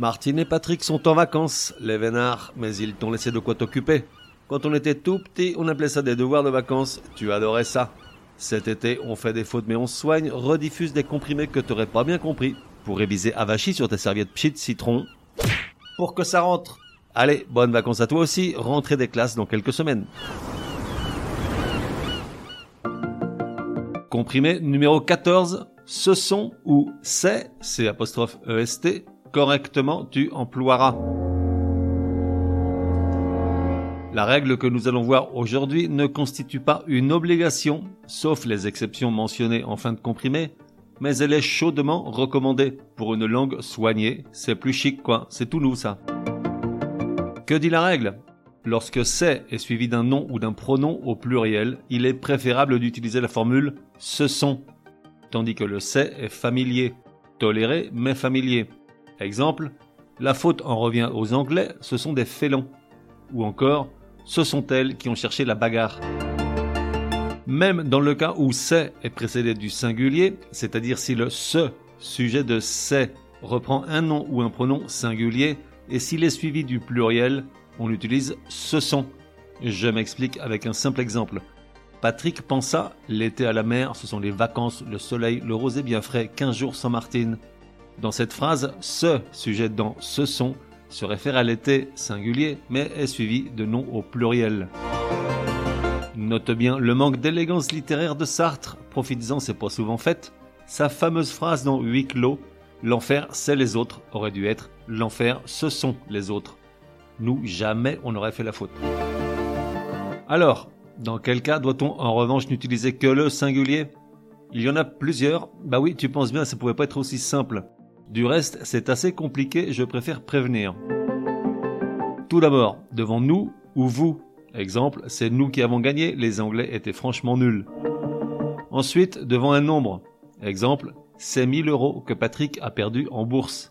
Martine et Patrick sont en vacances, les vénards, mais ils t'ont laissé de quoi t'occuper. Quand on était tout petit, on appelait ça des devoirs de vacances. Tu adorais ça. Cet été, on fait des fautes mais on soigne, rediffuse des comprimés que t'aurais pas bien compris. Pour réviser avachi sur tes serviettes pchit citron. Pour que ça rentre. Allez, bonnes vacances à toi aussi, rentrée des classes dans quelques semaines. Comprimé numéro 14, ce sont ou c'est, c'est apostrophe EST, correctement tu emploieras. La règle que nous allons voir aujourd'hui ne constitue pas une obligation, sauf les exceptions mentionnées en fin de comprimé, mais elle est chaudement recommandée pour une langue soignée. C'est plus chic quoi, c'est tout nous ça. Que dit la règle? Lorsque c'est est suivi d'un nom ou d'un pronom au pluriel, il est préférable d'utiliser la formule ce sont, tandis que le c'est est familier, toléré mais familier. Exemple, la faute en revient aux Anglais, ce sont des félons. Ou encore, ce sont elles qui ont cherché la bagarre. Même dans le cas où c'est est précédé du singulier, c'est-à-dire si le ce sujet de c'est reprend un nom ou un pronom singulier, et s'il est suivi du pluriel, on utilise ce sont. Je m'explique avec un simple exemple. Patrick pensa, l'été à la mer, ce sont les vacances, le soleil, le rosé bien frais, 15 jours sans Martine. Dans cette phrase, ce sujet dans ce sont se réfère à l'été singulier, mais est suivi de nom au pluriel. Note bien le manque d'élégance littéraire de Sartre, profites-en, c'est pas souvent fait. Sa fameuse phrase dans Huit clos, l'enfer c'est les autres, aurait dû être l'enfer ce sont les autres. Nous, jamais on n'aurait fait la faute. Alors, dans quel cas doit-on en revanche n'utiliser que le singulier? Il y en a plusieurs. Bah oui, tu penses bien, ça pouvait pas être aussi simple. Du reste, c'est assez compliqué, je préfère prévenir. Tout d'abord, devant nous ou vous. Exemple, c'est nous qui avons gagné, les Anglais étaient franchement nuls. Ensuite, devant un nombre. Exemple, c'est 1000 euros que Patrick a perdu en bourse.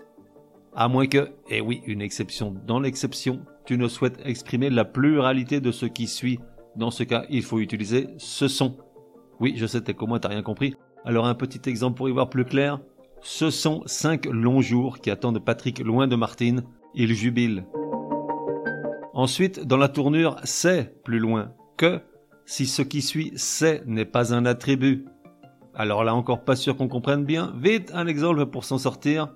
À moins que, et oui, une exception dans l'exception, tu ne souhaites exprimer la pluralité de ce qui suit. Dans ce cas, il faut utiliser ce sont. Oui, je sais, t'es comme moi, t'as rien compris. Alors un petit exemple pour y voir plus clair. Ce sont cinq longs jours qui attendent Patrick loin de Martine. Il jubile. Ensuite, dans la tournure, c'est plus loin que si ce qui suit c'est n'est pas un attribut. Alors là encore pas sûr qu'on comprenne bien. Vite un exemple pour s'en sortir.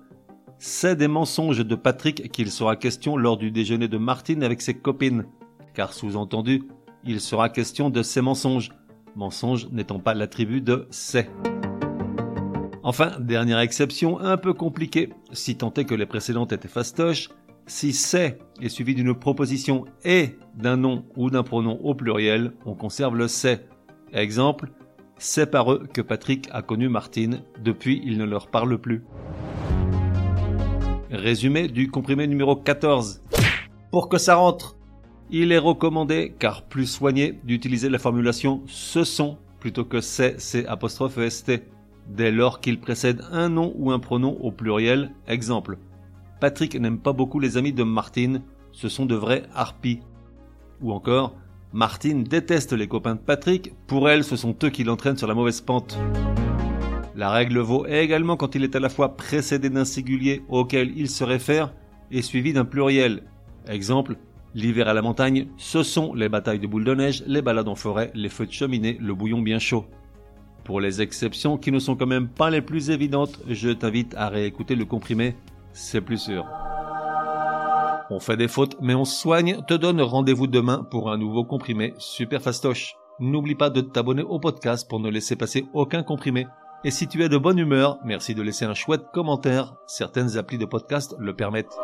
C'est des mensonges de Patrick qu'il sera question lors du déjeuner de Martine avec ses copines. Car sous-entendu, il sera question de ces mensonges. Mensonge n'étant pas l'attribut de c'est. Enfin, dernière exception un peu compliquée, si tant est que les précédentes étaient fastoches, si c'est est suivi d'une proposition et d'un nom ou d'un pronom au pluriel, on conserve le c'est. Exemple, c'est par eux que Patrick a connu Martine, depuis il ne leur parle plus. Résumé du comprimé numéro 14. Pour que ça rentre, il est recommandé, car plus soigné, d'utiliser la formulation ce sont plutôt que c'est, c'est apostrophe est dès lors qu'il précède un nom ou un pronom au pluriel. Exemple. Patrick n'aime pas beaucoup les amis de Martine, ce sont de vrais harpies. Ou encore, Martine déteste les copains de Patrick, pour elle ce sont eux qui l'entraînent sur la mauvaise pente. La règle vaut également quand il est à la fois précédé d'un singulier auquel il se réfère et suivi d'un pluriel. Exemple, l'hiver à la montagne, ce sont les batailles de boules de neige, les balades en forêt, les feux de cheminée, le bouillon bien chaud. Pour les exceptions qui ne sont quand même pas les plus évidentes, je t'invite à réécouter le comprimé, c'est plus sûr. On fait des fautes, mais on soigne, te donne rendez-vous demain pour un nouveau comprimé super fastoche. N'oublie pas de t'abonner au podcast pour ne laisser passer aucun comprimé. Et si tu es de bonne humeur, merci de laisser un chouette commentaire, certaines applis de podcast le permettent.